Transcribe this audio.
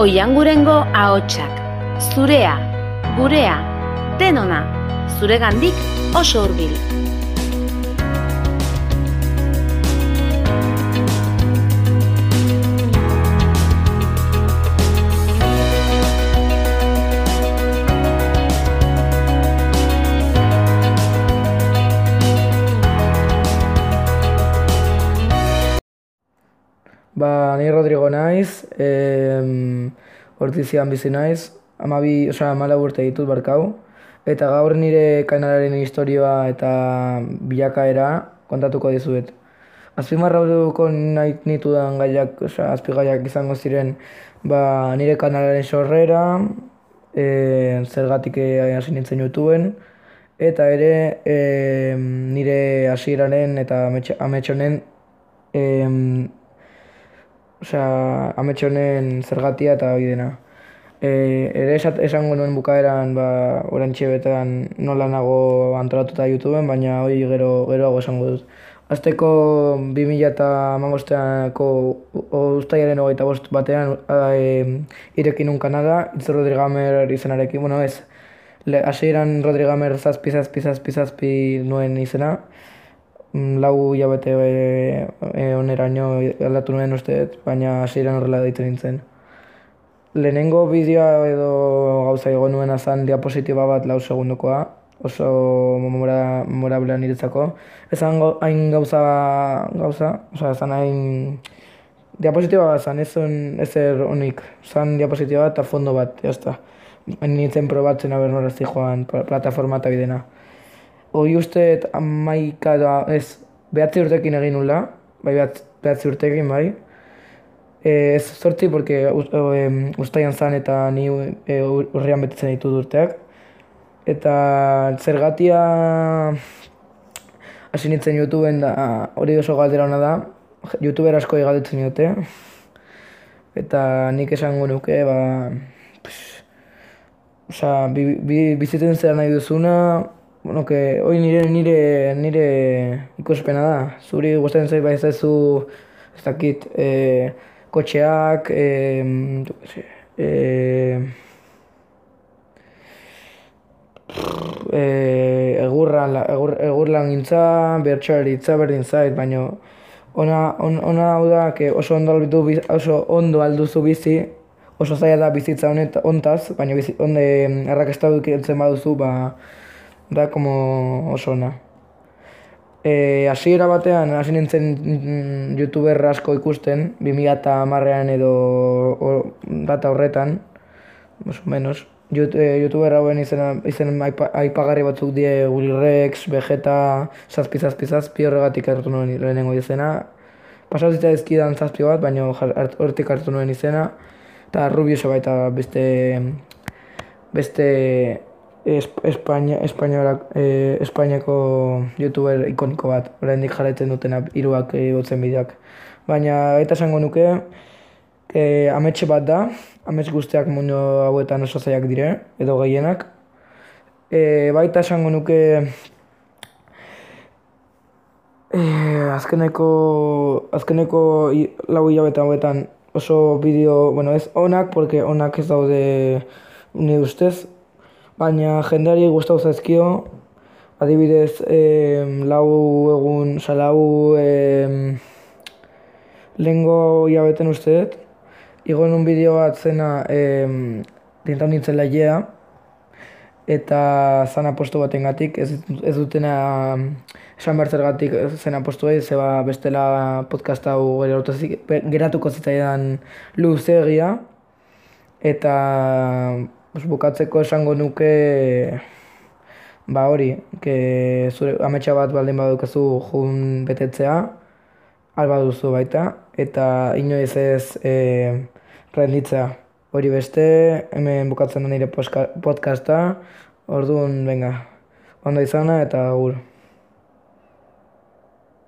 Oiangurengo ahotsak, zurea, gurea, denona, zuregandik oso hurbil. Ba, ni Rodrigo naiz, em, ortizian bizi naiz, amabi, osea, amala urte ditut barkau, eta gaur nire kanalaren historioa eta bilakaera kontatuko dizuet. Azpimarratuko nahi nitudan gaiak, osea, azpigaiak izango ziren, ba, nire kanalaren sorrera, e, zergatik hasi nintzen YouTubeen, eta ere e, nire hasieraren eta amets honen em, Osea, ametxe honen zergatia eta hori dena. E, ere esat, esango nuen bukaeran, ba, orantxe betan nola nago antolatuta YouTubeen, baina hori gero, geroago esango dut. Azteko 2000 eta mamosteanako ustaiaren hogeita bost batean e, irekin un kanala, Itz Rodrigamer izenarekin, bueno ez, le, hasieran Rodrigamer zazpi, zazpi, zazpi, zazpi nuen izena, lau hilabete e, e, oneraino aldatu nuen uste, baina hasieran horrela deitu nintzen. Lehenengo bideoa edo gauza egon nuen azan diapositiba bat lau segundokoa, oso memora, memorablea niretzako. Ezan hain gauza, gauza, oza, ezan hain diapositiba bat zan, ez ezer honik, zan diapositiba bat eta fondo bat, jazta. Nintzen probatzen aber norazti joan plataforma eta bidena. Hoi uste amaika da, ez, behatzi urtekin egin nula, bai behatzi urtekin, bai. E, ez sortzi, porque ustaian zan eta ni e, urrian betetzen ditu urteak. Eta zergatia hasi nintzen YouTubeen da, hori oso galdera hona da, YouTuber asko egaldetzen dute. Eta nik esango nuke, ba, pss, Osa, bi, bi, bizitzen zera nahi duzuna, bueno, que hoy nire, nire, nire ikuspena da. Zuri gustatzen zait bai zaizu, ez dakit, e, kotxeak, e, e, e, egurran, egur, egurlan gintza, bertxoari itza berdin zait, baina ona, on, ona hau da, que oso ondo, albitu, oso ondo alduzu bizi, oso zaila da bizitza honet, ontaz, baina bizi, onde errakesta dukitzen baduzu, ba, da como oso ona. E, hasiera batean, hasi nintzen mm, youtuber asko ikusten, 2000 eta marrean edo o, data horretan, más o menos. E, youtuber hauen izen, izen aipagarri batzuk die Willy Rex, Vegeta, zazpi, zazpi, zazpi, horregatik hartu nuen lehenengo izena. Pasatu ezkidan zazpi bat, baina hortik hartu nuen izena. Eta Rubio baita beste, beste Espainia, Espainia, eh, Espainiako youtuber ikoniko bat, oraindik jarraitzen dutena hiruak igotzen eh, bideak. Baina eta esango nuke, eh, ametxe bat da, amets guztiak mundu hauetan oso zaiak dire, edo gehienak. Eh, baita esango nuke, eh, azkeneko, azkeneko lau hilabetan hauetan oso bideo, bueno ez onak, porque onak ez daude ni ustez, baina jendeari gustau zaizkio, adibidez, e, lau egun, oza, lau e, lehengo jabeten usteet, igo nun bideo bat zena e, dintan nintzen lailea, eta zan aposto baten gatik, ez, ez dutena esan behar zergatik zen apostu egin, zeba bestela podcast hau geratuko zitzaidan luzegia, eta bukatzeko esango nuke ba hori, que zure ametsa bat baldin badukazu jun betetzea, alba duzu baita, eta inoiz ez e, renditzea. Hori beste, hemen bukatzen nire podcasta, orduan, venga, ondo izana eta agur.